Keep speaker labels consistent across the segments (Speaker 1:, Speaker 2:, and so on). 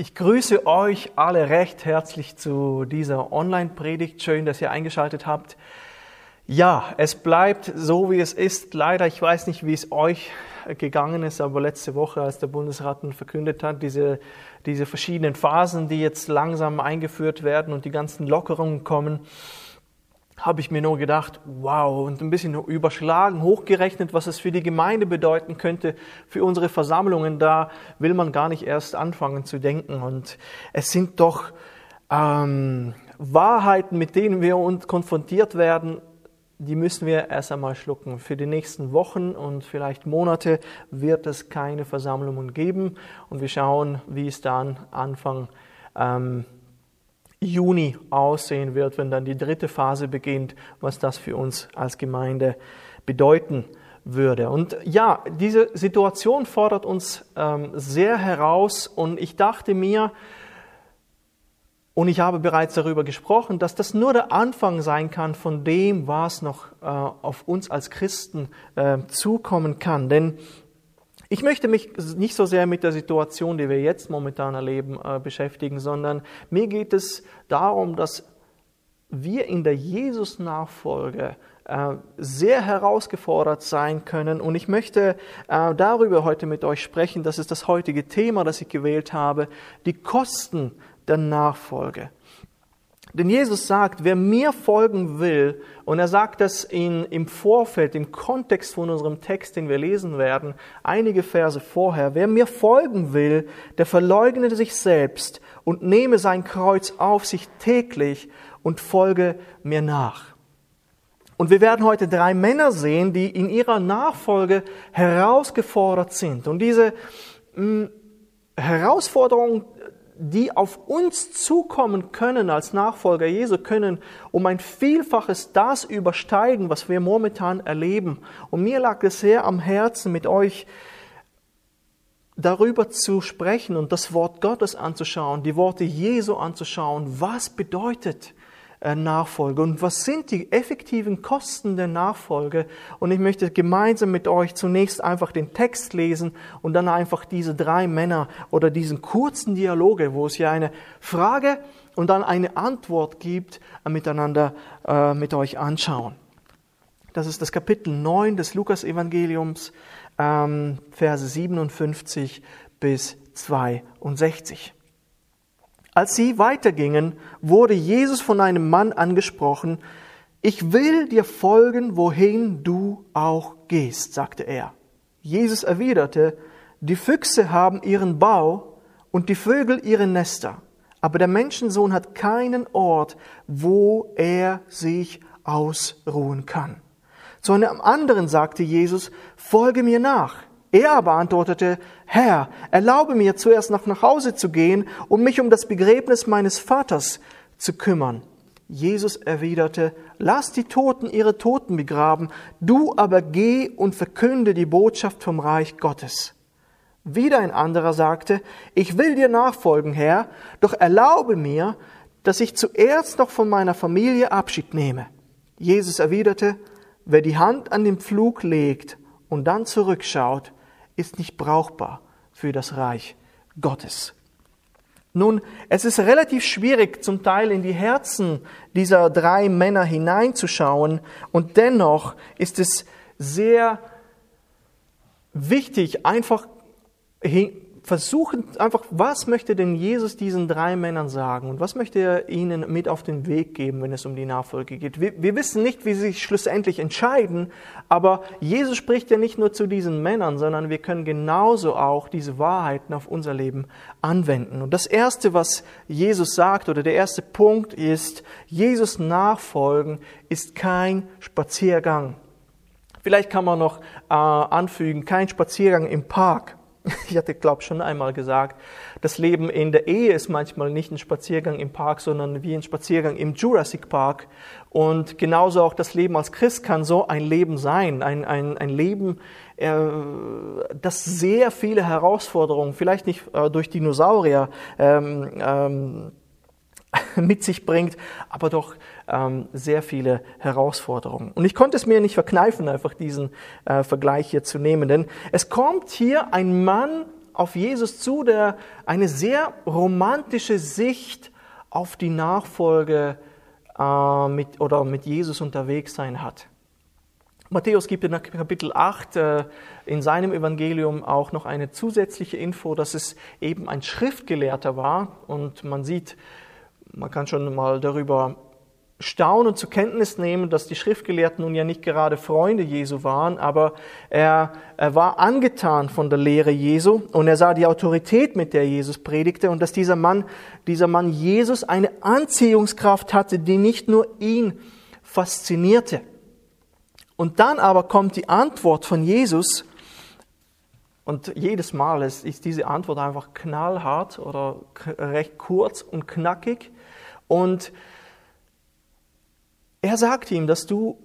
Speaker 1: Ich grüße euch alle recht herzlich zu dieser Online-Predigt. Schön, dass ihr eingeschaltet habt. Ja, es bleibt so, wie es ist. Leider, ich weiß nicht, wie es euch gegangen ist, aber letzte Woche, als der Bundesrat verkündet hat, diese, diese verschiedenen Phasen, die jetzt langsam eingeführt werden und die ganzen Lockerungen kommen, habe ich mir nur gedacht, wow, und ein bisschen überschlagen, hochgerechnet, was es für die Gemeinde bedeuten könnte, für unsere Versammlungen. Da will man gar nicht erst anfangen zu denken. Und es sind doch ähm, Wahrheiten, mit denen wir uns konfrontiert werden, die müssen wir erst einmal schlucken. Für die nächsten Wochen und vielleicht Monate wird es keine Versammlungen geben. Und wir schauen, wie es dann Anfang ähm, Juni aussehen wird, wenn dann die dritte Phase beginnt, was das für uns als Gemeinde bedeuten würde. Und ja, diese Situation fordert uns ähm, sehr heraus und ich dachte mir, und ich habe bereits darüber gesprochen, dass das nur der Anfang sein kann von dem, was noch äh, auf uns als Christen äh, zukommen kann. Denn ich möchte mich nicht so sehr mit der Situation, die wir jetzt momentan erleben, äh, beschäftigen, sondern mir geht es darum, dass wir in der Jesus-Nachfolge äh, sehr herausgefordert sein können. Und ich möchte äh, darüber heute mit euch sprechen. Das ist das heutige Thema, das ich gewählt habe. Die Kosten der Nachfolge. Denn Jesus sagt, wer mir folgen will, und er sagt das in, im Vorfeld, im Kontext von unserem Text, den wir lesen werden, einige Verse vorher, wer mir folgen will, der verleugne sich selbst und nehme sein Kreuz auf sich täglich und folge mir nach. Und wir werden heute drei Männer sehen, die in ihrer Nachfolge herausgefordert sind. Und diese mh, hm, Herausforderung die auf uns zukommen können als Nachfolger Jesu, können um ein Vielfaches das übersteigen, was wir momentan erleben. Und mir lag es sehr am Herzen, mit euch darüber zu sprechen und das Wort Gottes anzuschauen, die Worte Jesu anzuschauen. Was bedeutet Nachfolge und was sind die effektiven Kosten der Nachfolge. Und ich möchte gemeinsam mit euch zunächst einfach den Text lesen und dann einfach diese drei Männer oder diesen kurzen Dialoge, wo es ja eine Frage und dann eine Antwort gibt, äh, miteinander äh, mit euch anschauen. Das ist das Kapitel 9 des Lukas-Evangeliums, ähm, Verse 57 bis 62. Als sie weitergingen, wurde Jesus von einem Mann angesprochen. Ich will dir folgen, wohin du auch gehst, sagte er. Jesus erwiderte, die Füchse haben ihren Bau und die Vögel ihre Nester, aber der Menschensohn hat keinen Ort, wo er sich ausruhen kann. Zu einem anderen sagte Jesus, folge mir nach. Er aber antwortete, Herr, erlaube mir zuerst noch nach Hause zu gehen, um mich um das Begräbnis meines Vaters zu kümmern. Jesus erwiderte, lass die Toten ihre Toten begraben, du aber geh und verkünde die Botschaft vom Reich Gottes. Wieder ein anderer sagte, ich will dir nachfolgen, Herr, doch erlaube mir, dass ich zuerst noch von meiner Familie Abschied nehme. Jesus erwiderte, wer die Hand an den Pflug legt und dann zurückschaut, ist nicht brauchbar für das Reich Gottes. Nun, es ist relativ schwierig, zum Teil in die Herzen dieser drei Männer hineinzuschauen, und dennoch ist es sehr wichtig, einfach versuchen einfach, was möchte denn Jesus diesen drei Männern sagen und was möchte er ihnen mit auf den Weg geben, wenn es um die Nachfolge geht. Wir, wir, wissen nicht, wie sie sich schlussendlich entscheiden, aber Jesus spricht ja nicht nur zu diesen Männern, sondern wir können genauso auch diese Wahrheiten auf unser Leben anwenden. Und das Erste, was Jesus sagt oder der erste Punkt ist, Jesus nachfolgen ist kein Spaziergang. Vielleicht kann man noch äh, anfügen, kein Spaziergang im Park. Ich hatte, glaube schon einmal gesagt, das Leben in der Ehe ist manchmal nicht ein Spaziergang im Park, sondern wie ein Spaziergang im Jurassic Park. Und genauso auch das Leben als Christ kann so ein Leben sein, ein, ein, ein Leben, äh, das sehr viele Herausforderungen, vielleicht nicht äh, durch Dinosaurier, ähm, ähm, mit sich bringt, aber doch ähm, sehr viele Herausforderungen. Und ich konnte es mir nicht verkneifen, einfach diesen äh, Vergleich hier zu nehmen, denn es kommt hier ein Mann auf Jesus zu, der eine sehr romantische Sicht auf die Nachfolge äh, mit, oder mit Jesus unterwegs sein hat. Matthäus gibt in Kapitel 8 äh, in seinem Evangelium auch noch eine zusätzliche Info, dass es eben ein Schriftgelehrter war. Und man sieht, man kann schon mal darüber staunen zur Kenntnis nehmen, dass die Schriftgelehrten nun ja nicht gerade Freunde Jesu waren, aber er, er war angetan von der Lehre Jesu und er sah die Autorität, mit der Jesus predigte und dass dieser Mann, dieser Mann Jesus eine Anziehungskraft hatte, die nicht nur ihn faszinierte. Und dann aber kommt die Antwort von Jesus. Und jedes Mal ist, ist diese Antwort einfach knallhart oder recht kurz und knackig. Und er sagt ihm, dass du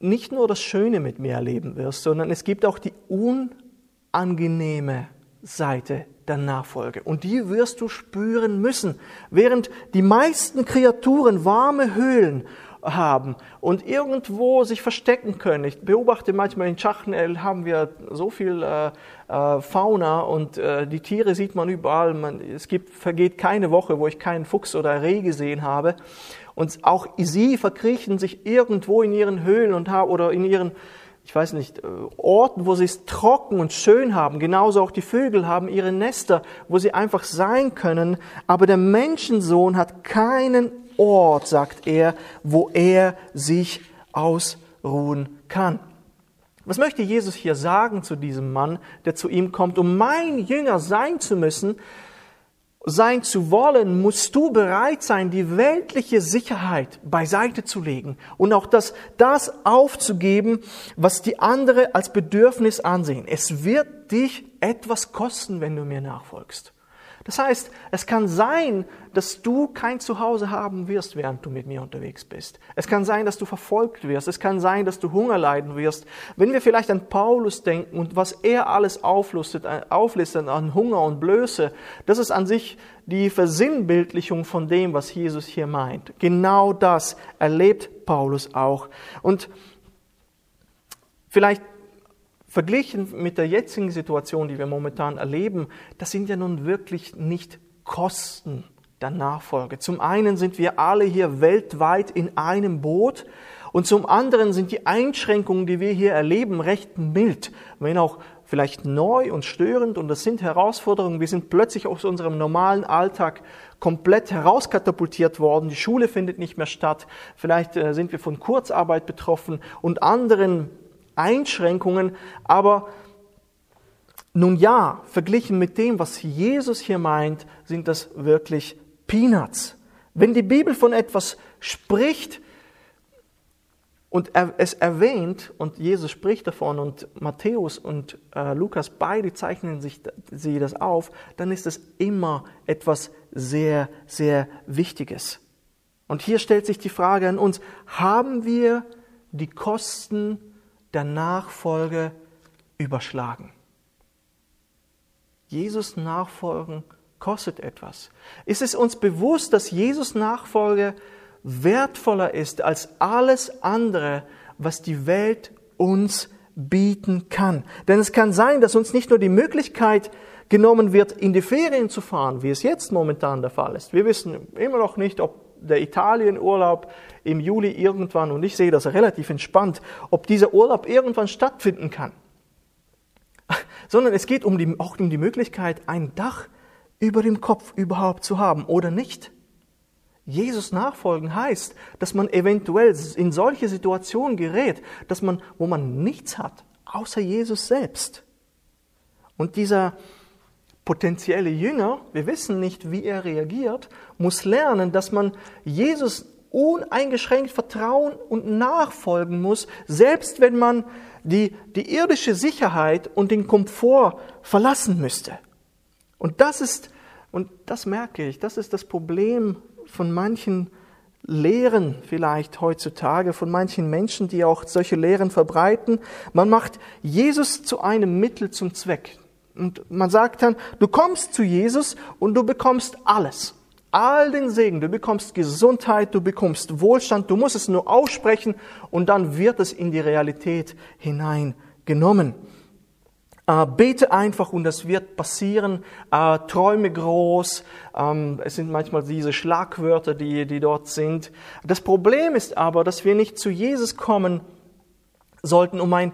Speaker 1: nicht nur das Schöne mit mir erleben wirst, sondern es gibt auch die unangenehme Seite der Nachfolge. Und die wirst du spüren müssen. Während die meisten Kreaturen warme Höhlen haben und irgendwo sich verstecken können. Ich beobachte manchmal in Schachnel haben wir so viel äh, äh, Fauna und äh, die Tiere sieht man überall. Man, es gibt, vergeht keine Woche, wo ich keinen Fuchs oder Reh gesehen habe. Und auch sie verkriechen sich irgendwo in ihren Höhlen und oder in ihren ich weiß nicht, äh, Orten, wo sie es trocken und schön haben. Genauso auch die Vögel haben ihre Nester, wo sie einfach sein können. Aber der Menschensohn hat keinen Ort, sagt er, wo er sich ausruhen kann. Was möchte Jesus hier sagen zu diesem Mann, der zu ihm kommt? Um mein Jünger sein zu müssen, sein zu wollen, musst du bereit sein, die weltliche Sicherheit beiseite zu legen und auch das, das aufzugeben, was die andere als Bedürfnis ansehen. Es wird dich etwas kosten, wenn du mir nachfolgst. Das heißt, es kann sein, dass du kein Zuhause haben wirst, während du mit mir unterwegs bist. Es kann sein, dass du verfolgt wirst. Es kann sein, dass du Hunger leiden wirst. Wenn wir vielleicht an Paulus denken und was er alles auflistet, äh, auflistet an Hunger und Blöße, das ist an sich die Versinnbildlichung von dem, was Jesus hier meint. Genau das erlebt Paulus auch. Und vielleicht Verglichen mit der jetzigen Situation, die wir momentan erleben, das sind ja nun wirklich nicht Kosten der Nachfolge. Zum einen sind wir alle hier weltweit in einem Boot und zum anderen sind die Einschränkungen, die wir hier erleben, recht mild, wenn auch vielleicht neu und störend und das sind Herausforderungen. Wir sind plötzlich aus unserem normalen Alltag komplett herauskatapultiert worden. Die Schule findet nicht mehr statt. Vielleicht äh, sind wir von Kurzarbeit betroffen und anderen Einschränkungen, aber nun ja, verglichen mit dem, was Jesus hier meint, sind das wirklich Peanuts. Wenn die Bibel von etwas spricht und es erwähnt, und Jesus spricht davon, und Matthäus und äh, Lukas beide zeichnen sich sie das auf, dann ist es immer etwas sehr, sehr Wichtiges. Und hier stellt sich die Frage an uns, haben wir die Kosten der Nachfolge überschlagen. Jesus nachfolgen kostet etwas. Ist es uns bewusst, dass Jesus Nachfolge wertvoller ist als alles andere, was die Welt uns bieten kann? Denn es kann sein, dass uns nicht nur die Möglichkeit genommen wird, in die Ferien zu fahren, wie es jetzt momentan der Fall ist. Wir wissen immer noch nicht, ob der Italienurlaub im Juli irgendwann, und ich sehe das relativ entspannt, ob dieser Urlaub irgendwann stattfinden kann. Sondern es geht um die, auch um die Möglichkeit, ein Dach über dem Kopf überhaupt zu haben oder nicht. Jesus nachfolgen heißt, dass man eventuell in solche Situationen gerät, dass man, wo man nichts hat, außer Jesus selbst. Und dieser potenzielle Jünger, wir wissen nicht, wie er reagiert, muss lernen, dass man Jesus uneingeschränkt vertrauen und nachfolgen muss, selbst wenn man die, die irdische Sicherheit und den Komfort verlassen müsste. Und das ist, und das merke ich, das ist das Problem von manchen Lehren vielleicht heutzutage, von manchen Menschen, die auch solche Lehren verbreiten. Man macht Jesus zu einem Mittel zum Zweck. Und man sagt dann, du kommst zu Jesus und du bekommst alles. All den Segen. Du bekommst Gesundheit, du bekommst Wohlstand. Du musst es nur aussprechen und dann wird es in die Realität hineingenommen. Äh, bete einfach und das wird passieren. Äh, träume groß. Ähm, es sind manchmal diese Schlagwörter, die, die dort sind. Das Problem ist aber, dass wir nicht zu Jesus kommen sollten, um ein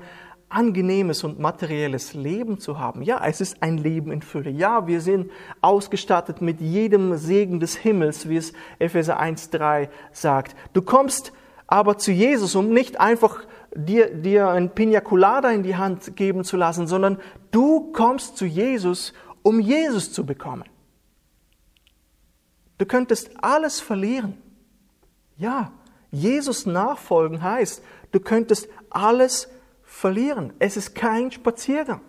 Speaker 1: angenehmes und materielles Leben zu haben. Ja, es ist ein Leben in Fülle. Ja, wir sind ausgestattet mit jedem Segen des Himmels, wie es Epheser 1.3 sagt. Du kommst aber zu Jesus, um nicht einfach dir, dir ein Pina Colada in die Hand geben zu lassen, sondern du kommst zu Jesus, um Jesus zu bekommen. Du könntest alles verlieren. Ja, Jesus nachfolgen heißt, du könntest alles verlieren. Es ist kein Spaziergang.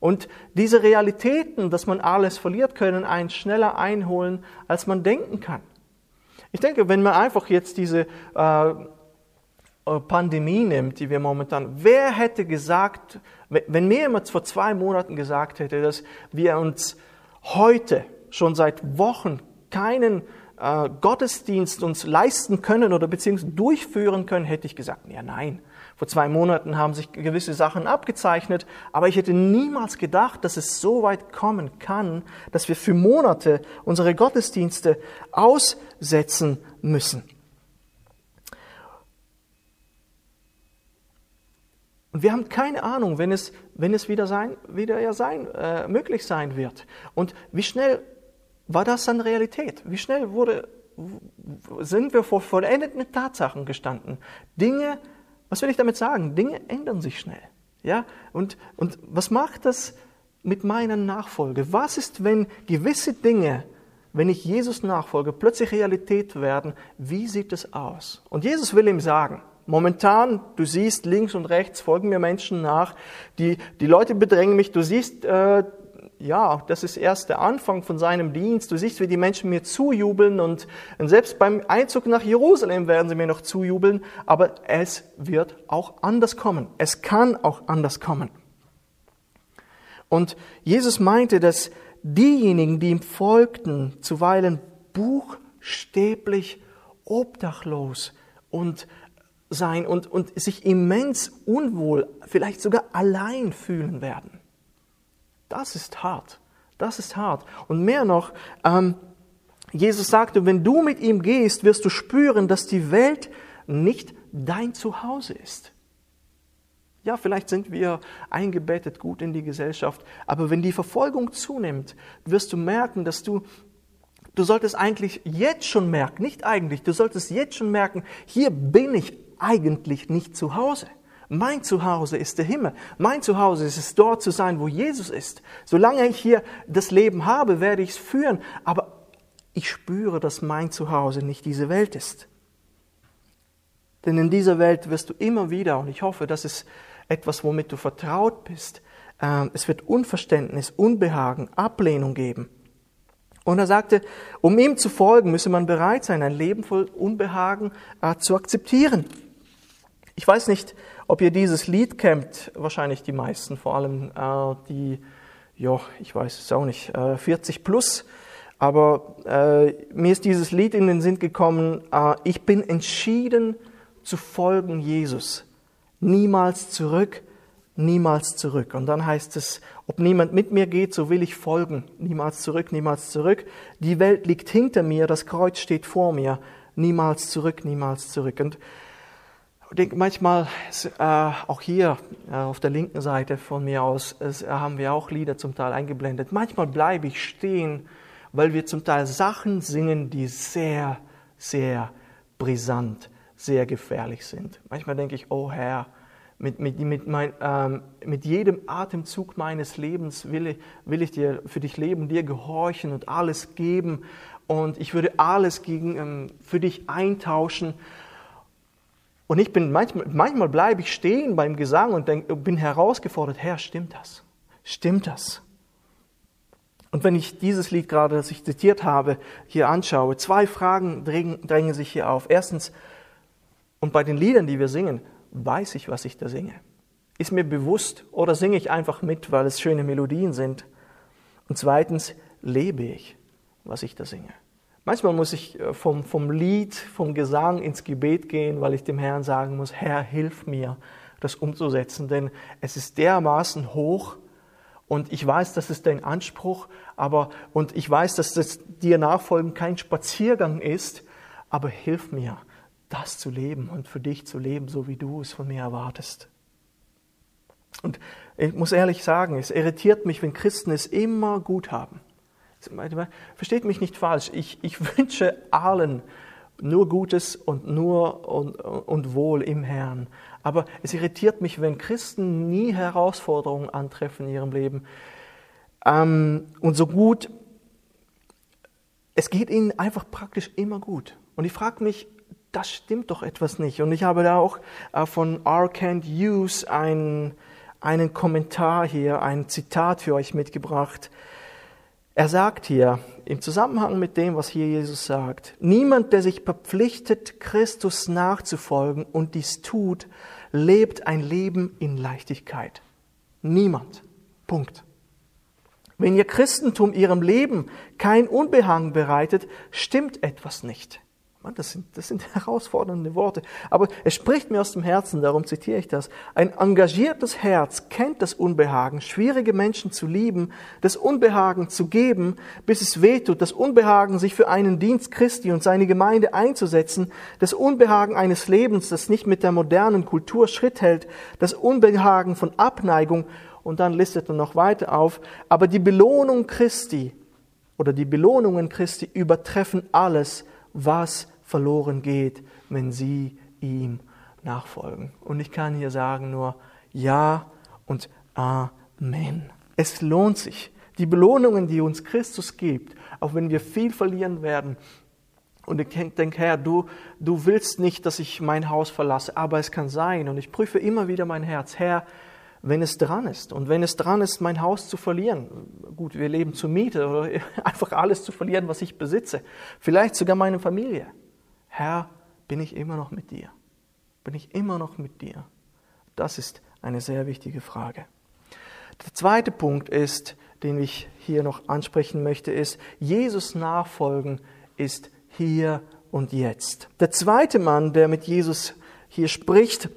Speaker 1: Und diese Realitäten, dass man alles verliert, können einen schneller einholen, als man denken kann. Ich denke, wenn man einfach jetzt diese äh, äh, Pandemie nimmt, die wir momentan, wer hätte gesagt, wenn mir jemand vor zwei Monaten gesagt hätte, dass wir uns heute schon seit Wochen keinen äh, Gottesdienst uns leisten können oder beziehungsweise durchführen können, hätte ich gesagt, ja nein. Vor zwei Monaten haben sich gewisse Sachen abgezeichnet, aber ich hätte niemals gedacht, dass es so weit kommen kann, dass wir für Monate unsere Gottesdienste aussetzen müssen. Und wir haben keine Ahnung, wenn es, wenn es wieder, sein, wieder ja sein, äh, möglich sein wird. Und wie schnell war das dann Realität? Wie schnell wurde, sind wir vor vollendeten Tatsachen gestanden? Dinge, was will ich damit sagen? Dinge ändern sich schnell. Ja? Und, und was macht das mit meiner Nachfolge? Was ist, wenn gewisse Dinge, wenn ich Jesus nachfolge, plötzlich Realität werden? Wie sieht es aus? Und Jesus will ihm sagen, Momentan, du siehst links und rechts folgen mir Menschen nach, die, die Leute bedrängen mich, du siehst, äh, ja, das ist erst der Anfang von seinem Dienst, du siehst, wie die Menschen mir zujubeln und, selbst beim Einzug nach Jerusalem werden sie mir noch zujubeln, aber es wird auch anders kommen, es kann auch anders kommen. Und Jesus meinte, dass diejenigen, die ihm folgten, zuweilen buchstäblich obdachlos und sein und, und sich immens unwohl, vielleicht sogar allein fühlen werden. Das ist hart. Das ist hart. Und mehr noch, ähm, Jesus sagte, wenn du mit ihm gehst, wirst du spüren, dass die Welt nicht dein Zuhause ist. Ja, vielleicht sind wir eingebettet gut in die Gesellschaft, aber wenn die Verfolgung zunimmt, wirst du merken, dass du Du solltest eigentlich jetzt schon merken, nicht eigentlich, du solltest jetzt schon merken, hier bin ich eigentlich nicht zu Hause. Mein Zuhause ist der Himmel. Mein Zuhause ist es, dort zu sein, wo Jesus ist. Solange ich hier das Leben habe, werde ich es führen. Aber ich spüre, dass mein Zuhause nicht diese Welt ist. Denn in dieser Welt wirst du immer wieder, und ich hoffe, das ist etwas, womit du vertraut bist, ähm, es wird Unverständnis, Unbehagen, Ablehnung geben. Und er sagte, um ihm zu folgen, müsse man bereit sein, ein Leben voll Unbehagen äh, zu akzeptieren. Ich weiß nicht, ob ihr dieses Lied kennt, wahrscheinlich die meisten, vor allem äh, die, ja, ich weiß es auch nicht, äh, 40 plus. Aber äh, mir ist dieses Lied in den Sinn gekommen, äh, ich bin entschieden zu folgen Jesus. Niemals zurück, niemals zurück. Und dann heißt es, ob niemand mit mir geht, so will ich folgen. Niemals zurück, niemals zurück. Die Welt liegt hinter mir, das Kreuz steht vor mir. Niemals zurück, niemals zurück. Und ich denke manchmal, äh, auch hier äh, auf der linken Seite von mir aus, äh, haben wir auch Lieder zum Teil eingeblendet. Manchmal bleibe ich stehen, weil wir zum Teil Sachen singen, die sehr, sehr brisant, sehr gefährlich sind. Manchmal denke ich, oh Herr, mit, mit, mit, mein, ähm, mit jedem Atemzug meines Lebens will ich, will ich dir, für dich leben, dir gehorchen und alles geben. Und ich würde alles gegen, ähm, für dich eintauschen. Und ich bin manchmal, manchmal bleibe ich stehen beim Gesang und denk, bin herausgefordert, Herr, stimmt das? Stimmt das? Und wenn ich dieses Lied gerade, das ich zitiert habe, hier anschaue, zwei Fragen drängen, drängen sich hier auf. Erstens, und bei den Liedern, die wir singen, weiß ich, was ich da singe? Ist mir bewusst oder singe ich einfach mit, weil es schöne Melodien sind? Und zweitens, lebe ich, was ich da singe? Manchmal muss ich äh, vom, vom Lied, vom Gesang ins Gebet gehen, weil ich dem Herrn sagen muss, Herr, hilf mir, das umzusetzen, denn es ist dermaßen hoch, Und ich weiß, das ist dein Anspruch, aber, und ich weiß, dass das dir nachfolgen kein Spaziergang ist, aber hilf mir, das zu leben und für dich zu leben, so wie du es von mir erwartest. Und ich muss ehrlich sagen, es irritiert mich, wenn Christen es immer gut haben. Versteht mich nicht falsch, ich, ich wünsche allen nur Gutes und nur und, und Wohl im Herrn. Aber es irritiert mich, wenn Christen nie Herausforderungen antreffen in ihrem Leben. Ähm, und so gut, es geht ihnen einfach praktisch immer gut. Und ich frage mich, das stimmt doch etwas nicht. Und ich habe da auch äh, von R. Kent Hughes einen, einen Kommentar hier, ein Zitat für euch mitgebracht. Er sagt hier im Zusammenhang mit dem, was hier Jesus sagt, niemand, der sich verpflichtet, Christus nachzufolgen und dies tut, lebt ein Leben in Leichtigkeit. Niemand. Punkt. Wenn ihr Christentum ihrem Leben kein Unbehagen bereitet, stimmt etwas nicht. Mann, das sind, das sind herausfordernde Worte. Aber es spricht mir aus dem Herzen, darum zitiere ich das. Ein engagiertes Herz kennt das Unbehagen, schwierige Menschen zu lieben, das Unbehagen zu geben, bis es wehtut, das Unbehagen, sich für einen Dienst Christi und seine Gemeinde einzusetzen, das Unbehagen eines Lebens, das nicht mit der modernen Kultur Schritt hält, das Unbehagen von Abneigung, und dann listet er noch weiter auf, aber die Belohnung Christi oder die Belohnungen Christi übertreffen alles, was verloren geht, wenn sie ihm nachfolgen. Und ich kann hier sagen nur Ja und Amen. Es lohnt sich. Die Belohnungen, die uns Christus gibt, auch wenn wir viel verlieren werden, und ich denke, Herr, du, du willst nicht, dass ich mein Haus verlasse, aber es kann sein. Und ich prüfe immer wieder mein Herz. Herr, wenn es dran ist. Und wenn es dran ist, mein Haus zu verlieren, gut, wir leben zur Miete oder einfach alles zu verlieren, was ich besitze, vielleicht sogar meine Familie. Herr, bin ich immer noch mit dir? Bin ich immer noch mit dir? Das ist eine sehr wichtige Frage. Der zweite Punkt ist, den ich hier noch ansprechen möchte, ist, Jesus nachfolgen ist hier und jetzt. Der zweite Mann, der mit Jesus hier spricht,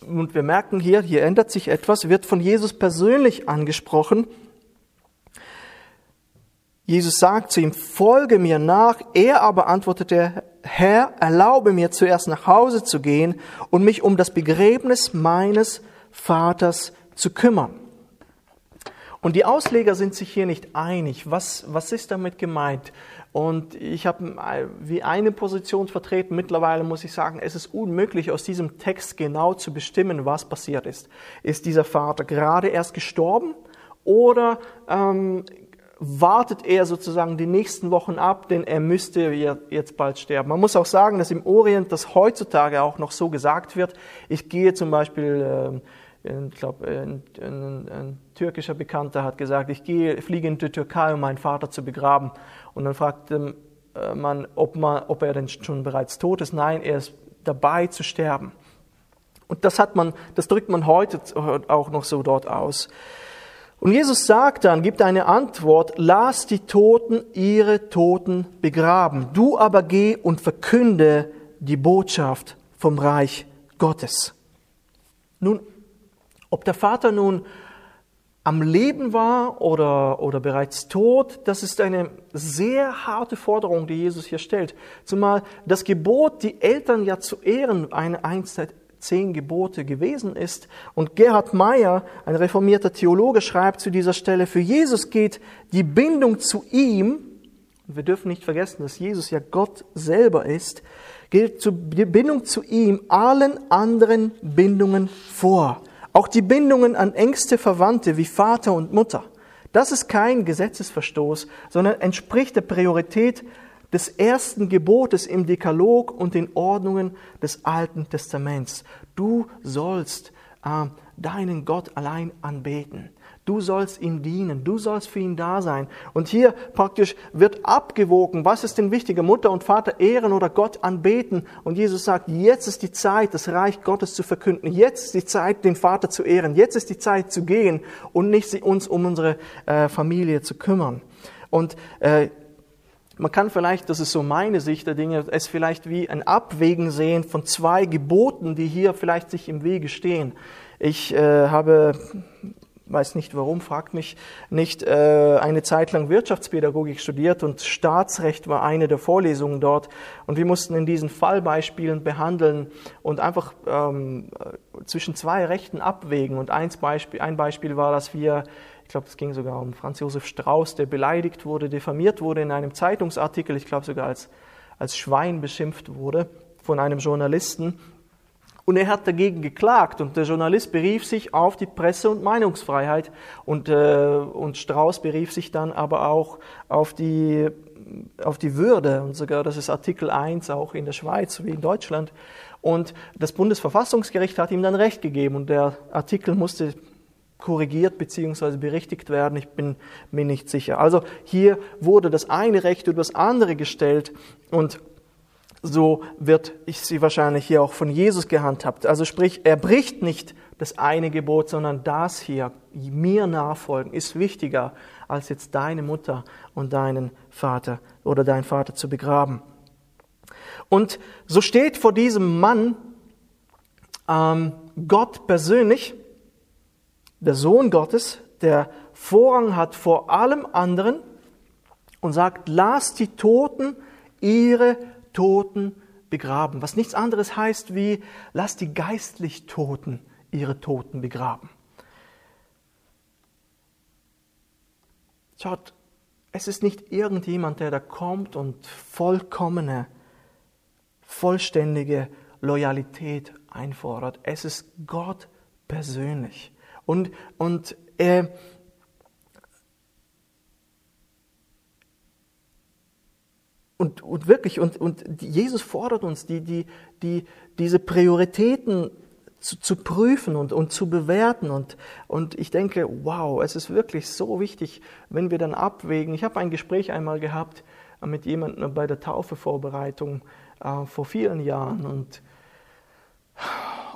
Speaker 1: und wir merken hier, hier ändert sich etwas, wird von Jesus persönlich angesprochen. Jesus sagt zu ihm, folge mir nach. Er aber antwortete, Herr, erlaube mir zuerst nach Hause zu gehen und mich um das Begräbnis meines Vaters zu kümmern. Und die Ausleger sind sich hier nicht einig. Was, was ist damit gemeint? Und ich habe wie eine Position vertreten. Mittlerweile muss ich sagen, es ist unmöglich, aus diesem Text genau zu bestimmen, was passiert ist. Ist dieser Vater gerade erst gestorben oder ähm, wartet er sozusagen die nächsten Wochen ab, denn er müsste jetzt bald sterben. Man muss auch sagen, dass im Orient das heutzutage auch noch so gesagt wird. Ich gehe zum Beispiel, äh, ich glaube, ein, ein, ein türkischer Bekannter hat gesagt, ich gehe, fliege in die Türkei, um meinen Vater zu begraben. Und dann fragt ähm, äh, man, ob, man, ob er denn schon bereits tot ist. Nein, er ist dabei zu sterben. Und das hat man, das drückt man heute auch noch so dort aus. Und Jesus sagt dann, gibt eine Antwort, lass die Toten ihre Toten begraben. Du aber geh und verkünde die Botschaft vom Reich Gottes. Nun, ob der Vater nun am Leben war oder, oder bereits tot, das ist eine sehr harte Forderung, die Jesus hier stellt. Zumal das Gebot, die Eltern ja zu ehren, eine eins der zehn Gebote gewesen ist. Und Gerhard Meyer, ein reformierter Theologe, schreibt zu dieser Stelle, für Jesus geht die Bindung zu ihm, und wir dürfen nicht vergessen, dass Jesus ja Gott selber ist, gilt die Bindung zu ihm allen anderen Bindungen vor. Auch die Bindungen an engste Verwandte wie Vater und Mutter. Das ist kein Gesetzesverstoß, sondern entspricht der Priorität des ersten Gebotes im Dekalog und den Ordnungen des Alten Testaments. Du sollst äh, deinen Gott allein anbeten. Du sollst ihm dienen, du sollst für ihn da sein. Und hier praktisch wird abgewogen, was ist denn wichtiger, Mutter und Vater ehren oder Gott anbeten. Und Jesus sagt, jetzt ist die Zeit, das Reich Gottes zu verkünden. Jetzt ist die Zeit, den Vater zu ehren. Jetzt ist die Zeit zu gehen und nicht uns um unsere äh, Familie zu kümmern. Und äh, man kann vielleicht, das ist so meine Sicht der Dinge, es vielleicht wie ein Abwägen sehen von zwei Geboten, die hier vielleicht sich im Wege stehen. Ich äh, habe weiß nicht warum, fragt mich nicht, äh, eine Zeit lang Wirtschaftspädagogik studiert und Staatsrecht war eine der Vorlesungen dort. Und wir mussten in diesen Fallbeispielen behandeln und einfach ähm, zwischen zwei Rechten abwägen. Und eins Beispiel, ein Beispiel war, dass wir ich glaube, es ging sogar um Franz Josef Strauß, der beleidigt wurde, diffamiert wurde in einem Zeitungsartikel, ich glaube sogar als, als Schwein beschimpft wurde von einem Journalisten. Und er hat dagegen geklagt und der Journalist berief sich auf die Presse- und Meinungsfreiheit und, äh, und Strauß berief sich dann aber auch auf die, auf die Würde und sogar das ist Artikel 1 auch in der Schweiz wie in Deutschland. Und das Bundesverfassungsgericht hat ihm dann Recht gegeben und der Artikel musste korrigiert bzw. berichtigt werden. Ich bin mir nicht sicher. Also hier wurde das eine Recht über das andere gestellt und so wird ich sie wahrscheinlich hier auch von Jesus gehandhabt. Also sprich, er bricht nicht das eine Gebot, sondern das hier, mir nachfolgen, ist wichtiger, als jetzt deine Mutter und deinen Vater oder deinen Vater zu begraben. Und so steht vor diesem Mann ähm, Gott persönlich, der Sohn Gottes, der Vorrang hat vor allem anderen und sagt, lass die Toten ihre Toten begraben. Was nichts anderes heißt wie, lass die geistlich Toten ihre Toten begraben. Schaut, es ist nicht irgendjemand, der da kommt und vollkommene, vollständige Loyalität einfordert. Es ist Gott persönlich. Und, und er, und, und wirklich, und, und Jesus fordert uns, die, die, die, diese Prioritäten zu, zu prüfen und, und zu bewerten. Und, und ich denke, wow, es ist wirklich so wichtig, wenn wir dann abwägen. Ich habe ein Gespräch einmal gehabt mit jemandem bei der Taufevorbereitung äh, vor vielen Jahren. Und,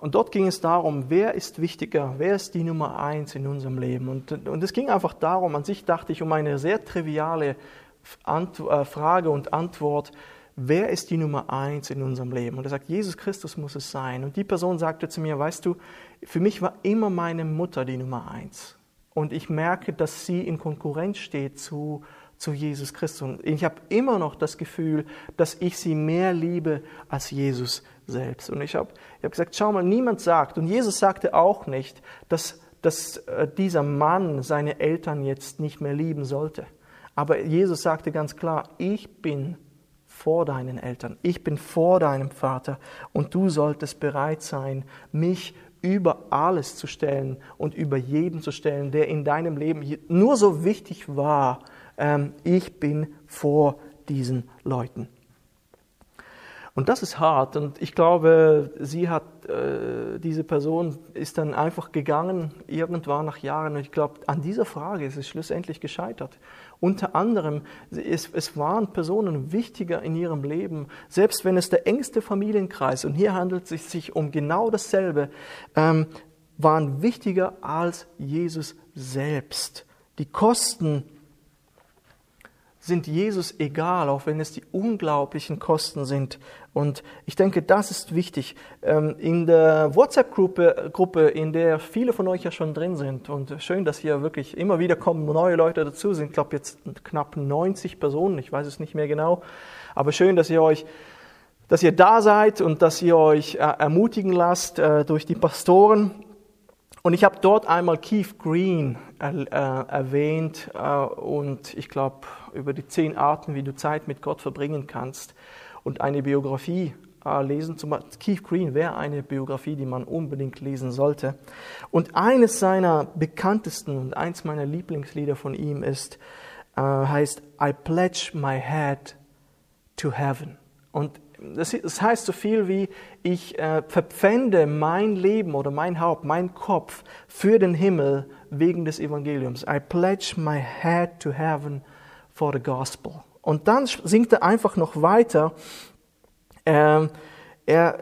Speaker 1: und dort ging es darum, wer ist wichtiger, wer ist die Nummer eins in unserem Leben. Und, und es ging einfach darum, an sich dachte ich um eine sehr triviale äh, Frage und Antwort, wer ist die Nummer eins in unserem Leben? Und er sagt, Jesus Christus muss es sein. Und die Person sagte zu mir, weißt du, für mich war immer meine Mutter die Nummer eins. Und ich merke, dass sie in Konkurrenz steht zu, zu Jesus Christus. Und ich habe immer noch das Gefühl, dass ich sie mehr liebe als Jesus selbst. Und ich habe ich hab gesagt, schau mal, niemand sagt, und Jesus sagte auch nicht, dass, dass äh, dieser Mann seine Eltern jetzt nicht mehr lieben sollte. Aber Jesus sagte ganz klar, ich bin vor deinen Eltern, ich bin vor deinem Vater und du solltest bereit sein, mich über alles zu stellen und über jeden zu stellen, der in deinem Leben nur so wichtig war. Ähm, ich bin vor diesen Leuten. Und das ist hart. Und ich glaube, sie hat, äh, diese Person ist dann einfach gegangen, irgendwann nach Jahren. Und ich glaube, an dieser Frage ist es schlussendlich gescheitert. Unter anderem, es, es waren Personen wichtiger in ihrem Leben, selbst wenn es der engste Familienkreis, und hier handelt es sich um genau dasselbe, ähm, waren wichtiger als Jesus selbst. Die Kosten sind Jesus egal, auch wenn es die unglaublichen Kosten sind. Und ich denke, das ist wichtig. Ähm, in der WhatsApp-Gruppe, Gruppe, in der viele von euch ja schon drin sind, und schön, dass hier wirklich immer wieder kommen neue Leute dazu sind, glaube jetzt knapp 90 Personen, ich weiß es nicht mehr genau, aber schön, dass ihr euch dass ihr da seid und dass ihr euch äh, ermutigen lasst äh, durch die Pastoren. Und ich habe dort einmal Keith Green äh, erwähnt und ich glaube, über die zehn Arten, wie du Zeit mit Gott verbringen kannst und eine Biografie äh, lesen. Zum Beispiel Keith Green wäre eine Biografie, die man unbedingt lesen sollte. Und eines seiner bekanntesten und eins meiner Lieblingslieder von ihm ist, äh, heißt I pledge my head to heaven. Und das, das heißt so viel wie, ich äh, verpfände mein Leben oder mein Haupt, mein Kopf für den Himmel wegen des Evangeliums. I pledge my head to heaven for the gospel. Und dann singt er einfach noch weiter. Ähm, er,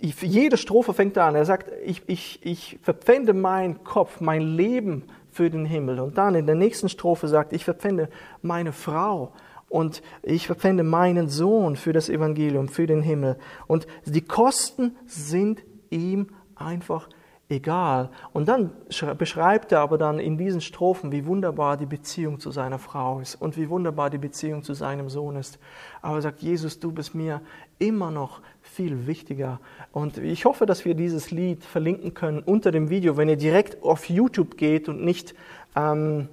Speaker 1: jede Strophe fängt an. Er sagt, ich, ich, ich verpfände meinen Kopf, mein Leben für den Himmel. Und dann in der nächsten Strophe sagt, ich verpfände meine Frau und ich verpfände meinen Sohn für das Evangelium, für den Himmel. Und die Kosten sind ihm einfach egal. Und dann beschreibt er aber dann in diesen Strophen, wie wunderbar die Beziehung zu seiner Frau ist und wie wunderbar die Beziehung zu seinem Sohn ist. Aber er sagt, Jesus, du bist mir immer noch viel wichtiger. Und ich hoffe, dass wir dieses Lied verlinken können unter dem Video, wenn ihr direkt auf YouTube geht und nicht ähm,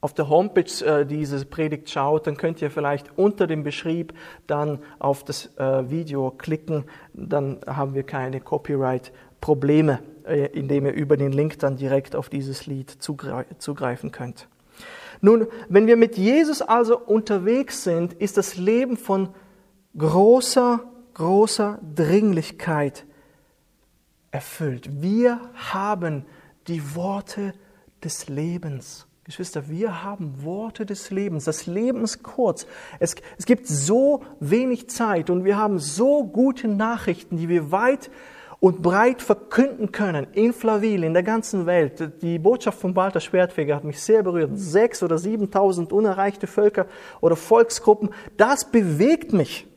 Speaker 1: auf der Homepage äh, diese Predigt schaut, dann könnt ihr vielleicht unter dem Beschrieb dann auf das äh, Video klicken. Dann haben wir keine Copyright-Probleme, indem ihr über den Link dann direkt auf dieses Lied zugreifen könnt. Nun, wenn wir mit Jesus also unterwegs sind, ist das Leben von großer, großer Dringlichkeit erfüllt. Wir haben die Worte des Lebens. Geschwister, wir haben Worte des Lebens. Das Leben ist kurz. Es, es gibt so wenig Zeit und wir haben so gute Nachrichten, die wir weit und breit verkünden können, in Flavil, in der ganzen Welt. Die Botschaft von Walter Schwertfeger hat mich sehr berührt. Sechs oder siebentausend unerreichte Völker oder Volksgruppen, das bewegt mich.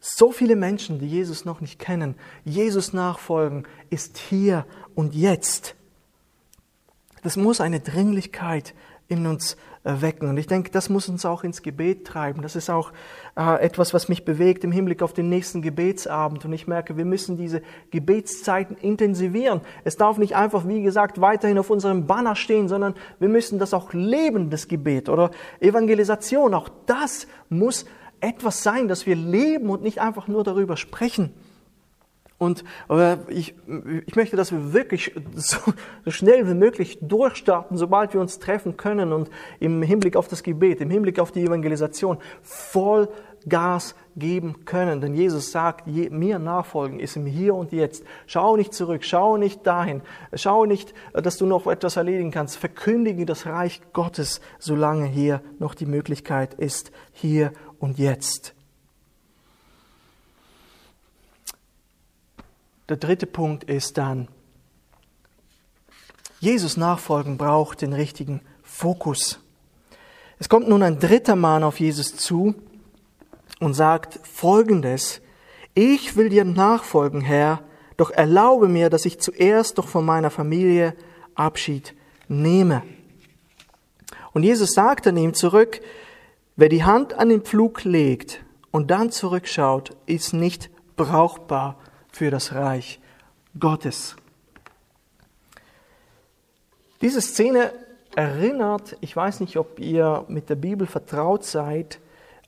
Speaker 1: So viele Menschen, die Jesus noch nicht kennen, Jesus nachfolgen, ist hier und jetzt. Das muss eine Dringlichkeit in uns äh, wecken. Und ich denke, das muss uns auch ins Gebet treiben. Das ist auch äh, etwas, was mich bewegt im Hinblick auf den nächsten Gebetsabend. Und ich merke, wir müssen diese Gebetszeiten intensivieren. Es darf nicht einfach, wie gesagt, weiterhin auf unserem Banner stehen, sondern wir müssen das auch leben, das Gebet oder Evangelisation. Auch das muss etwas sein, das wir leben und nicht einfach nur darüber sprechen. Und ich, ich möchte, dass wir wirklich so, so schnell wie möglich durchstarten, sobald wir uns treffen können und im Hinblick auf das Gebet, im Hinblick auf die Evangelisation voll Gas geben können. Denn Jesus sagt, je, mir nachfolgen ist im Hier und Jetzt. Schau nicht zurück, schau nicht dahin, schau nicht, dass du noch etwas erledigen kannst. Verkündige das Reich Gottes, solange hier noch die Möglichkeit ist, hier und jetzt. Der dritte Punkt ist dann, Jesus nachfolgen braucht den richtigen Fokus. Es kommt nun ein dritter Mann auf Jesus zu und sagt Folgendes, ich will dir nachfolgen, Herr, doch erlaube mir, dass ich zuerst doch von meiner Familie Abschied nehme. Und Jesus sagt dann ihm zurück, wer die Hand an den Pflug legt und dann zurückschaut, ist nicht brauchbar für das Reich Gottes. Diese Szene erinnert, ich weiß nicht, ob ihr mit der Bibel vertraut seid,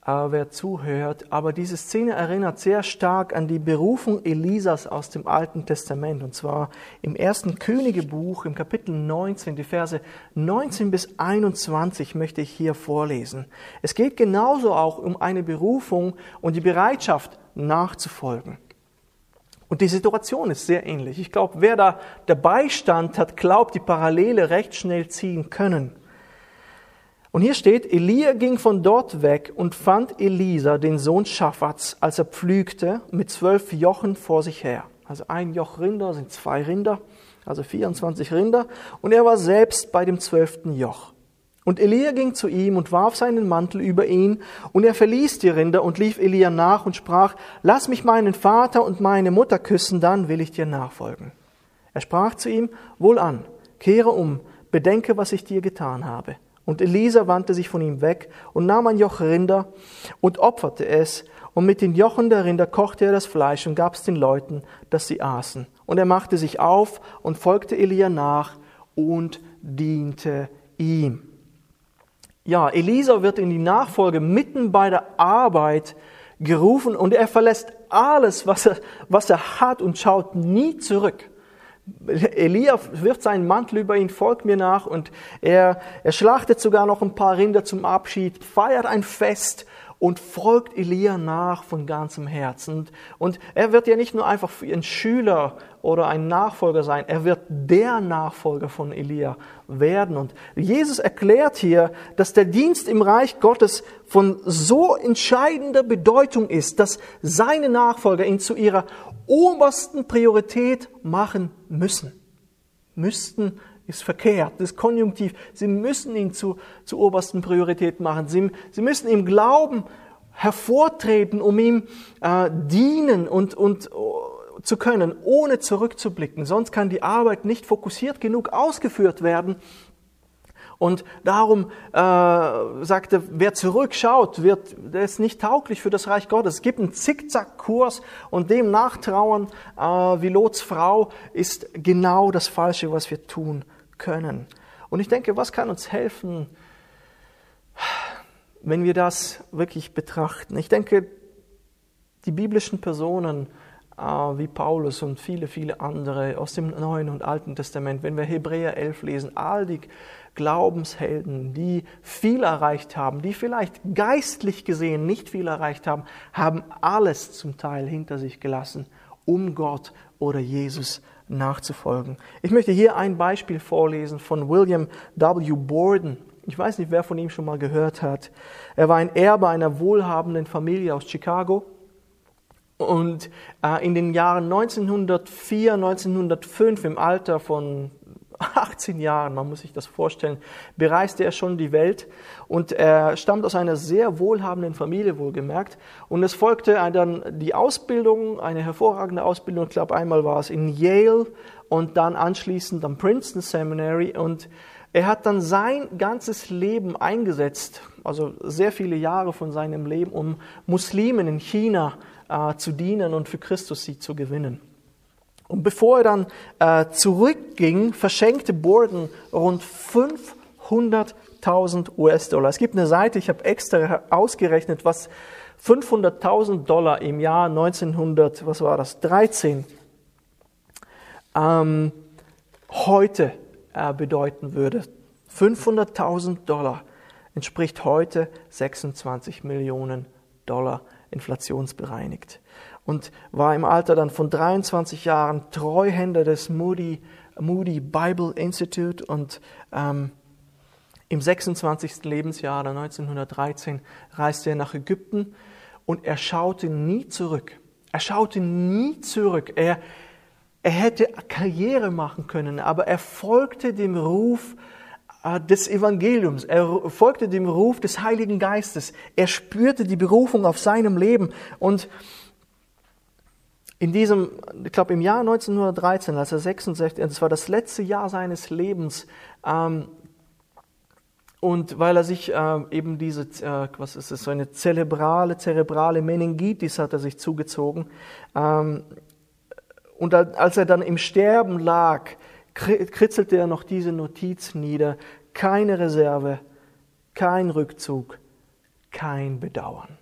Speaker 1: äh, wer zuhört, aber diese Szene erinnert sehr stark an die Berufung Elisas aus dem Alten Testament, und zwar im ersten Königebuch, im Kapitel 19, die Verse 19 bis 21 möchte ich hier vorlesen. Es geht genauso auch um eine Berufung und die Bereitschaft nachzufolgen. Und die Situation ist sehr ähnlich. Ich glaube, wer da dabei stand, hat, glaubt, die Parallele recht schnell ziehen können. Und hier steht, Elia ging von dort weg und fand Elisa, den Sohn Schaffats, als er pflügte, mit zwölf Jochen vor sich her. Also ein Joch Rinder sind zwei Rinder, also 24 Rinder. Und er war selbst bei dem zwölften Joch. Und Elia ging zu ihm und warf seinen Mantel über ihn, und er verließ die Rinder und lief Elia nach und sprach, Lass mich meinen Vater und meine Mutter küssen, dann will ich dir nachfolgen. Er sprach zu ihm, Wohlan, kehre um, bedenke, was ich dir getan habe. Und Elisa wandte sich von ihm weg und nahm ein Joch Rinder und opferte es, und mit den Jochen der Rinder kochte er das Fleisch und gab es den Leuten, dass sie aßen. Und er machte sich auf und folgte Elia nach und diente ihm. Ja, Elisa wird in die Nachfolge mitten bei der Arbeit gerufen und er verlässt alles, was er, was er hat und schaut nie zurück. Elia wirft seinen Mantel über ihn, folgt mir nach und er, er schlachtet sogar noch ein paar Rinder zum Abschied, feiert ein Fest und folgt Elia nach von ganzem Herzen. Und er wird ja nicht nur einfach ein Schüler oder ein Nachfolger sein, er wird der Nachfolger von Elia werden. Und Jesus erklärt hier, dass der Dienst im Reich Gottes von so entscheidender Bedeutung ist, dass seine Nachfolger ihn zu ihrer obersten Priorität machen müssen. Müssten ist verkehrt, das ist konjunktiv. Sie müssen ihn zu, zur obersten Priorität machen. Sie, sie müssen ihm Glauben hervortreten, um ihm äh, dienen und, und zu können, ohne zurückzublicken. Sonst kann die Arbeit nicht fokussiert genug ausgeführt werden. Und darum äh, sagte, wer zurückschaut, wird, der ist nicht tauglich für das Reich Gottes. Es gibt einen Zickzackkurs und dem Nachtrauern äh, wie Lots Frau ist genau das Falsche, was wir tun können. Und ich denke, was kann uns helfen, wenn wir das wirklich betrachten? Ich denke, die biblischen Personen wie Paulus und viele, viele andere aus dem Neuen und Alten Testament, wenn wir Hebräer 11 lesen, all die Glaubenshelden, die viel erreicht haben, die vielleicht geistlich gesehen nicht viel erreicht haben, haben alles zum Teil hinter sich gelassen, um Gott oder Jesus nachzufolgen. Ich möchte hier ein Beispiel vorlesen von William W. Borden. Ich weiß nicht, wer von ihm schon mal gehört hat. Er war ein Erbe einer wohlhabenden Familie aus Chicago und äh, in den Jahren 1904, 1905 im Alter von 18 Jahren, man muss sich das vorstellen, bereiste er schon die Welt und er stammt aus einer sehr wohlhabenden Familie, wohlgemerkt. Und es folgte dann die Ausbildung, eine hervorragende Ausbildung. Ich glaube, einmal war es in Yale und dann anschließend am Princeton Seminary. Und er hat dann sein ganzes Leben eingesetzt, also sehr viele Jahre von seinem Leben, um Muslimen in China äh, zu dienen und für Christus sie zu gewinnen. Und bevor er dann äh, zurückging, verschenkte Borden rund 500.000 US-Dollar. Es gibt eine Seite, ich habe extra ausgerechnet, was 500.000 Dollar im Jahr 1900, was war das, 13, ähm, heute äh, bedeuten würde. 500.000 Dollar entspricht heute 26 Millionen Dollar inflationsbereinigt und war im Alter dann von 23 Jahren Treuhänder des Moody, Moody Bible Institute und ähm, im 26. Lebensjahr 1913 reiste er nach Ägypten und er schaute nie zurück. Er schaute nie zurück. Er, er hätte Karriere machen können, aber er folgte dem Ruf des Evangeliums. Er folgte dem Ruf des Heiligen Geistes. Er spürte die Berufung auf seinem Leben. Und in diesem, ich glaube im Jahr 1913, als er 66, das war das letzte Jahr seines Lebens, ähm, und weil er sich äh, eben diese, äh, was ist es, so eine zerebrale, zerebrale Meningitis hat er sich zugezogen. Ähm, und als er dann im Sterben lag, kritzelte er noch diese Notiz nieder. Keine Reserve, kein Rückzug, kein Bedauern.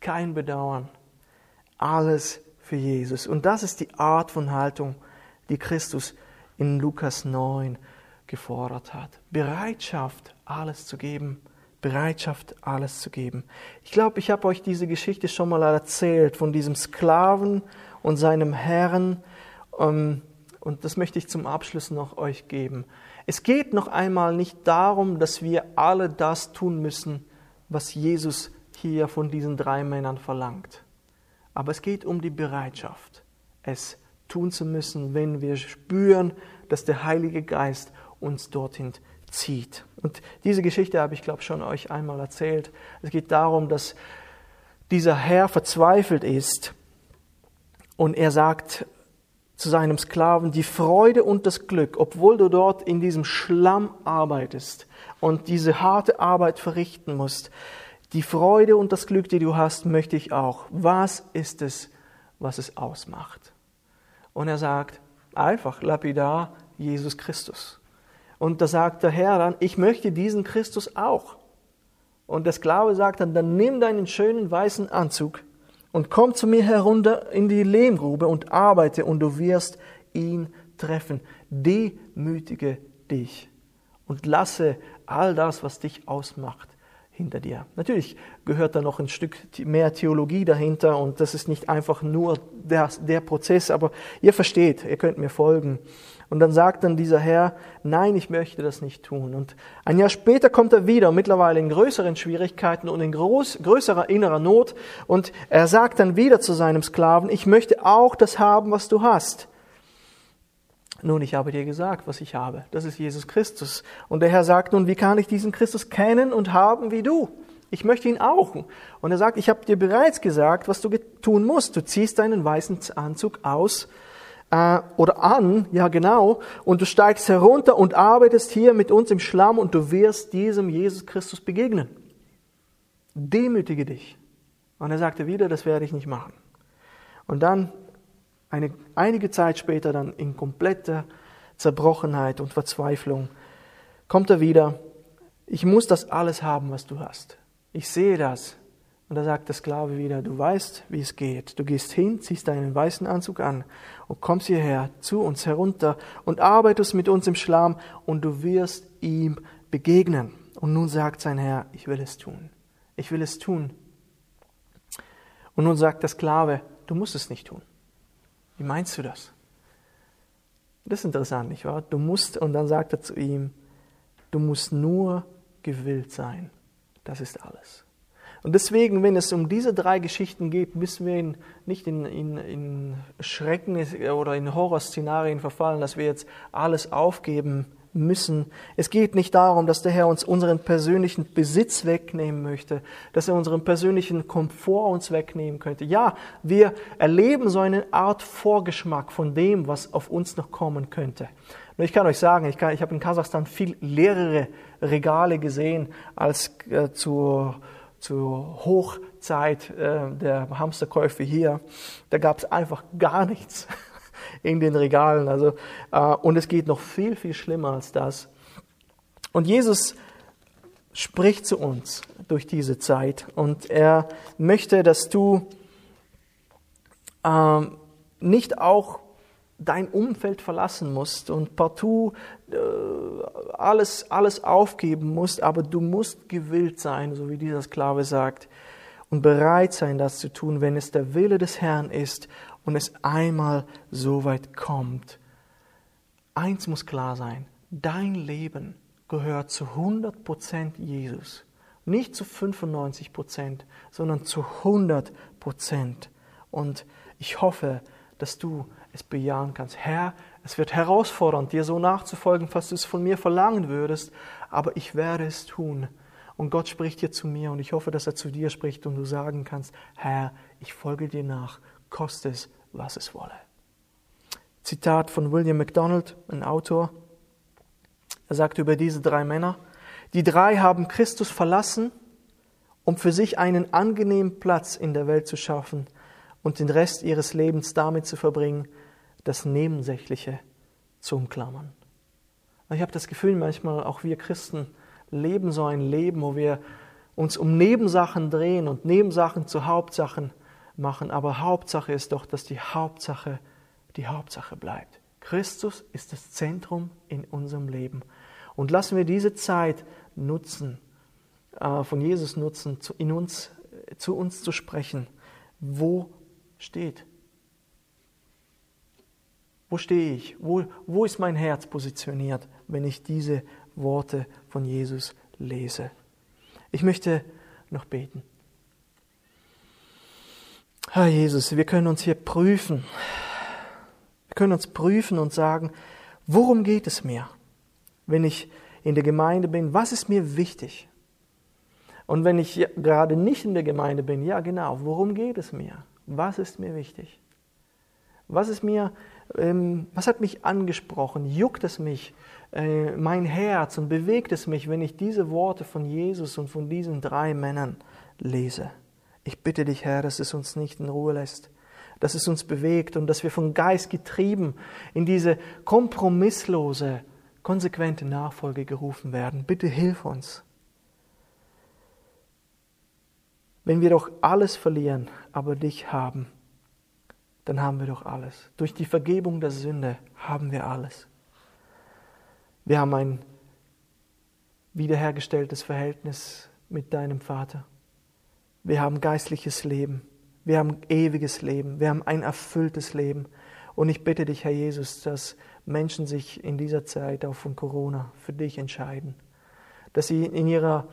Speaker 1: Kein Bedauern. Alles für Jesus. Und das ist die Art von Haltung, die Christus in Lukas 9 gefordert hat. Bereitschaft, alles zu geben. Bereitschaft, alles zu geben. Ich glaube, ich habe euch diese Geschichte schon mal erzählt von diesem Sklaven und seinem Herrn. Ähm, und das möchte ich zum Abschluss noch euch geben. Es geht noch einmal nicht darum, dass wir alle das tun müssen, was Jesus hier von diesen drei Männern verlangt. Aber es geht um die Bereitschaft, es tun zu müssen, wenn wir spüren, dass der Heilige Geist uns dorthin zieht. Und diese Geschichte habe ich, glaube ich, schon euch einmal erzählt. Es geht darum, dass dieser Herr verzweifelt ist und er sagt zu seinem Sklaven, die Freude und das Glück, obwohl du dort in diesem Schlamm arbeitest und diese harte Arbeit verrichten musst, die Freude und das Glück, die du hast, möchte ich auch. Was ist es, was es ausmacht? Und er sagt, einfach, lapidar, Jesus Christus. Und da sagt der Herr dann, ich möchte diesen Christus auch. Und der Sklave sagt dann, dann nimm deinen schönen weißen Anzug und komm zu mir herunter in die Lehmgrube und arbeite und du wirst ihn treffen. Demütige dich und lasse all das, was dich ausmacht, hinter dir. Natürlich gehört da noch ein Stück mehr Theologie dahinter und das ist nicht einfach nur der, der Prozess, aber ihr versteht, ihr könnt mir folgen. Und dann sagt dann dieser Herr, nein, ich möchte das nicht tun. Und ein Jahr später kommt er wieder, mittlerweile in größeren Schwierigkeiten und in groß, größerer innerer Not. Und er sagt dann wieder zu seinem Sklaven, ich möchte auch das haben, was du hast. Nun, ich habe dir gesagt, was ich habe. Das ist Jesus Christus. Und der Herr sagt nun, wie kann ich diesen Christus kennen und haben wie du? Ich möchte ihn auch. Und er sagt, ich habe dir bereits gesagt, was du tun musst. Du ziehst deinen weißen Anzug aus äh, oder an, ja genau, und du steigst herunter und arbeitest hier mit uns im Schlamm und du wirst diesem Jesus Christus begegnen. Demütige dich. Und er sagte wieder, das werde ich nicht machen. Und dann, eine, einige Zeit später, dann in kompletter Zerbrochenheit und Verzweiflung, kommt er wieder, ich muss das alles haben, was du hast. Ich sehe das. Und da sagt der Sklave wieder, du weißt, wie es geht. Du gehst hin, ziehst deinen weißen Anzug an und kommst hierher zu uns herunter und arbeitest mit uns im Schlamm und du wirst ihm begegnen. Und nun sagt sein Herr, ich will es tun. Ich will es tun. Und nun sagt der Sklave, du musst es nicht tun. Wie meinst du das? Das ist interessant, nicht wahr? Du musst, und dann sagt er zu ihm, du musst nur gewillt sein. Das ist alles. Und deswegen, wenn es um diese drei Geschichten geht, müssen wir in, nicht in, in, in Schrecken oder in Horrorszenarien verfallen, dass wir jetzt alles aufgeben müssen. Es geht nicht darum, dass der Herr uns unseren persönlichen Besitz wegnehmen möchte, dass er unseren persönlichen Komfort uns wegnehmen könnte. Ja, wir erleben so eine Art Vorgeschmack von dem, was auf uns noch kommen könnte. Ich kann euch sagen, ich, kann, ich habe in Kasachstan viel leerere Regale gesehen als äh, zur, zur Hochzeit äh, der Hamsterkäufe hier. Da gab es einfach gar nichts in den Regalen. Also, äh, und es geht noch viel, viel schlimmer als das. Und Jesus spricht zu uns durch diese Zeit und er möchte, dass du ähm, nicht auch dein Umfeld verlassen musst und partout äh, alles, alles aufgeben musst, aber du musst gewillt sein, so wie dieser Sklave sagt, und bereit sein, das zu tun, wenn es der Wille des Herrn ist und es einmal so weit kommt. Eins muss klar sein, dein Leben gehört zu 100 Prozent Jesus. Nicht zu 95 Prozent, sondern zu 100 Prozent. Und ich hoffe, dass du es bejahen kannst. Herr, es wird herausfordernd, dir so nachzufolgen, falls du es von mir verlangen würdest, aber ich werde es tun. Und Gott spricht hier zu mir und ich hoffe, dass er zu dir spricht und du sagen kannst, Herr, ich folge dir nach, koste es, was es wolle. Zitat von William MacDonald, ein Autor. Er sagt über diese drei Männer, die drei haben Christus verlassen, um für sich einen angenehmen Platz in der Welt zu schaffen und den Rest ihres Lebens damit zu verbringen, das Nebensächliche zu umklammern. Ich habe das Gefühl, manchmal auch wir Christen leben so ein Leben, wo wir uns um Nebensachen drehen und Nebensachen zu Hauptsachen machen. Aber Hauptsache ist doch, dass die Hauptsache die Hauptsache bleibt. Christus ist das Zentrum in unserem Leben. Und lassen wir diese Zeit nutzen, äh, von Jesus nutzen, in uns, zu uns zu sprechen. Wo steht wo stehe ich? Wo, wo ist mein Herz positioniert, wenn ich diese Worte von Jesus lese? Ich möchte noch beten. Herr Jesus, wir können uns hier prüfen. Wir können uns prüfen und sagen, worum geht es mir, wenn ich in der Gemeinde bin? Was ist mir wichtig? Und wenn ich gerade nicht in der Gemeinde bin, ja genau, worum geht es mir? Was ist mir wichtig? Was ist mir wichtig? Ähm, was hat mich angesprochen? Juckt es mich, äh, mein Herz und bewegt es mich, wenn ich diese Worte von Jesus und von diesen drei Männern lese? Ich bitte dich, Herr, dass es uns nicht in Ruhe lässt, dass es uns bewegt und dass wir vom Geist getrieben in diese kompromisslose, konsequente Nachfolge gerufen werden. Bitte hilf uns. Wenn wir doch alles verlieren, aber dich haben, dann haben wir doch alles. Durch die Vergebung der Sünde haben wir alles. Wir haben ein wiederhergestelltes Verhältnis mit deinem Vater. Wir haben geistliches Leben. Wir haben ewiges Leben. Wir haben ein erfülltes Leben. Und ich bitte dich, Herr Jesus, dass Menschen sich in dieser Zeit auch von Corona für dich entscheiden. Dass sie in ihrer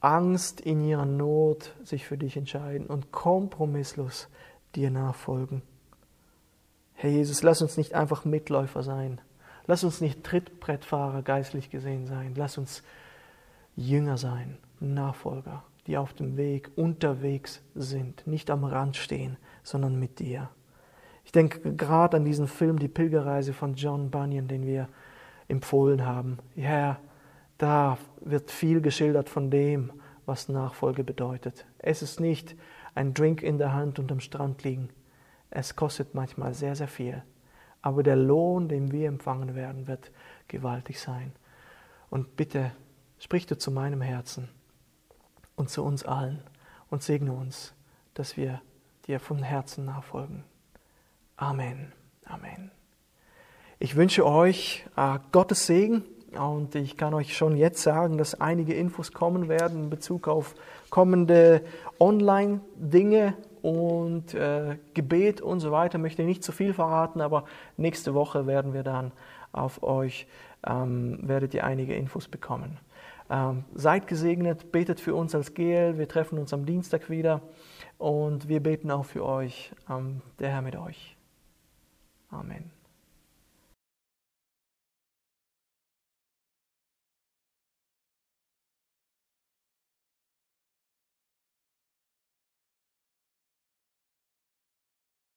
Speaker 1: Angst, in ihrer Not sich für dich entscheiden und kompromisslos dir nachfolgen. Herr Jesus, lass uns nicht einfach Mitläufer sein. Lass uns nicht Trittbrettfahrer geistlich gesehen sein. Lass uns Jünger sein. Nachfolger, die auf dem Weg unterwegs sind, nicht am Rand stehen, sondern mit dir. Ich denke gerade an diesen Film Die Pilgerreise von John Bunyan, den wir empfohlen haben. Ja, da wird viel geschildert von dem, was Nachfolge bedeutet. Es ist nicht ein Drink in der Hand und am Strand liegen. Es kostet manchmal sehr, sehr viel. Aber der Lohn, den wir empfangen werden, wird gewaltig sein. Und bitte sprich du zu meinem Herzen und zu uns allen und segne uns, dass wir dir von Herzen nachfolgen. Amen. Amen. Ich wünsche euch äh, Gottes Segen und ich kann euch schon jetzt sagen, dass einige Infos kommen werden in Bezug auf kommende Online-Dinge und äh, Gebet und so weiter. Möchte nicht zu viel verraten, aber nächste Woche werden wir dann auf euch, ähm, werdet ihr einige Infos bekommen. Ähm, seid gesegnet, betet für uns als GL. Wir treffen uns am Dienstag wieder und wir beten auch für euch. Ähm, der Herr mit euch. Amen.